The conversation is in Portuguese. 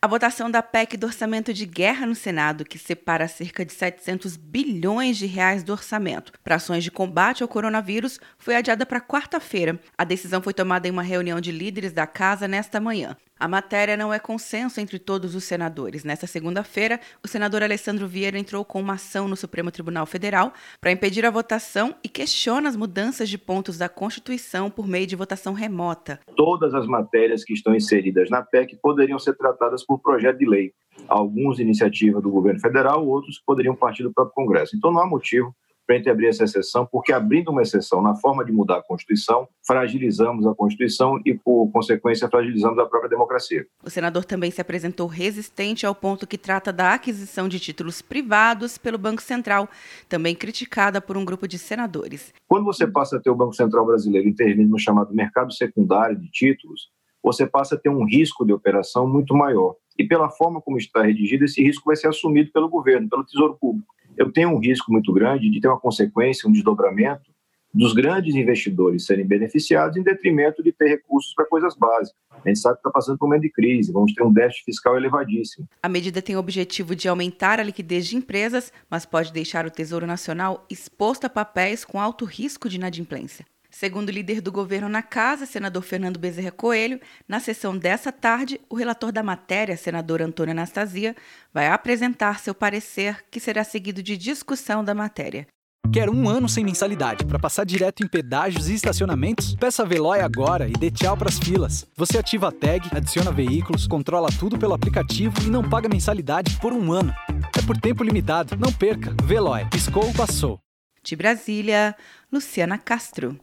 A votação da PEC do orçamento de guerra no Senado, que separa cerca de 700 bilhões de reais do orçamento para ações de combate ao coronavírus, foi adiada para quarta-feira. A decisão foi tomada em uma reunião de líderes da casa nesta manhã. A matéria não é consenso entre todos os senadores. Nesta segunda-feira, o senador Alessandro Vieira entrou com uma ação no Supremo Tribunal Federal para impedir a votação e questiona as mudanças de pontos da Constituição por meio de votação remota. Todas as matérias que estão inseridas na PEC poderiam ser tratadas por projeto de lei. Alguns iniciativa do governo federal, outros poderiam partir do próprio Congresso. Então não há motivo para a gente abrir essa exceção, porque abrindo uma exceção na forma de mudar a Constituição, fragilizamos a Constituição e, por consequência, fragilizamos a própria democracia. O senador também se apresentou resistente ao ponto que trata da aquisição de títulos privados pelo Banco Central, também criticada por um grupo de senadores. Quando você passa a ter o Banco Central brasileiro intervindo no chamado mercado secundário de títulos, você passa a ter um risco de operação muito maior. E pela forma como está redigido, esse risco vai ser assumido pelo governo, pelo Tesouro Público eu tenho um risco muito grande de ter uma consequência, um desdobramento dos grandes investidores serem beneficiados em detrimento de ter recursos para coisas básicas. A gente sabe que está passando por um momento de crise, vamos ter um déficit fiscal elevadíssimo. A medida tem o objetivo de aumentar a liquidez de empresas, mas pode deixar o Tesouro Nacional exposto a papéis com alto risco de inadimplência. Segundo o líder do governo na casa, senador Fernando Bezerra Coelho, na sessão dessa tarde, o relator da matéria, senador Antônio Anastasia, vai apresentar seu parecer, que será seguido de discussão da matéria. Quer um ano sem mensalidade para passar direto em pedágios e estacionamentos? Peça a Veloy agora e dê tchau para as filas. Você ativa a tag, adiciona veículos, controla tudo pelo aplicativo e não paga mensalidade por um ano. É por tempo limitado. Não perca. Veloy. Piscou, passou. De Brasília, Luciana Castro.